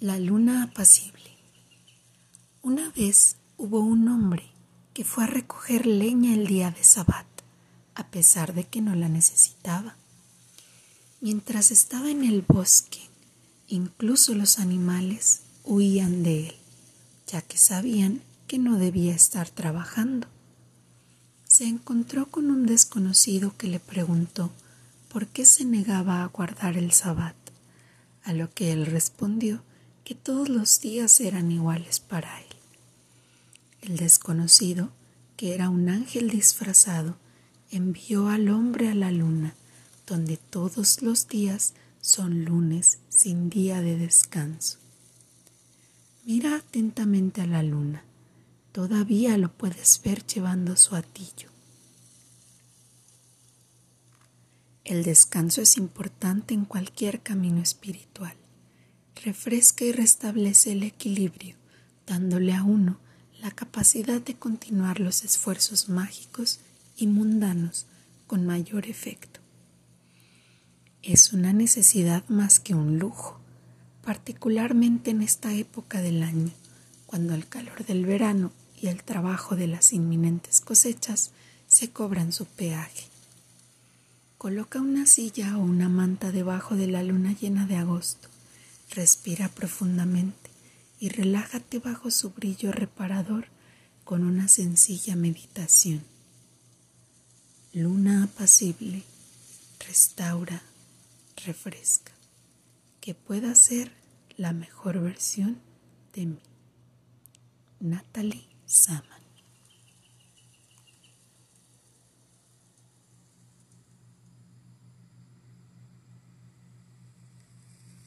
La luna apacible. Una vez hubo un hombre que fue a recoger leña el día de Sabbat, a pesar de que no la necesitaba. Mientras estaba en el bosque, incluso los animales huían de él, ya que sabían que no debía estar trabajando. Se encontró con un desconocido que le preguntó por qué se negaba a guardar el Sabbat, a lo que él respondió que todos los días eran iguales para él. El desconocido, que era un ángel disfrazado, envió al hombre a la luna, donde todos los días son lunes sin día de descanso. Mira atentamente a la luna. Todavía lo puedes ver llevando su atillo. El descanso es importante en cualquier camino espiritual refresca y restablece el equilibrio, dándole a uno la capacidad de continuar los esfuerzos mágicos y mundanos con mayor efecto. Es una necesidad más que un lujo, particularmente en esta época del año, cuando el calor del verano y el trabajo de las inminentes cosechas se cobran su peaje. Coloca una silla o una manta debajo de la luna llena de agosto Respira profundamente y relájate bajo su brillo reparador con una sencilla meditación. Luna apacible, restaura, refresca, que pueda ser la mejor versión de mí. Natalie Sama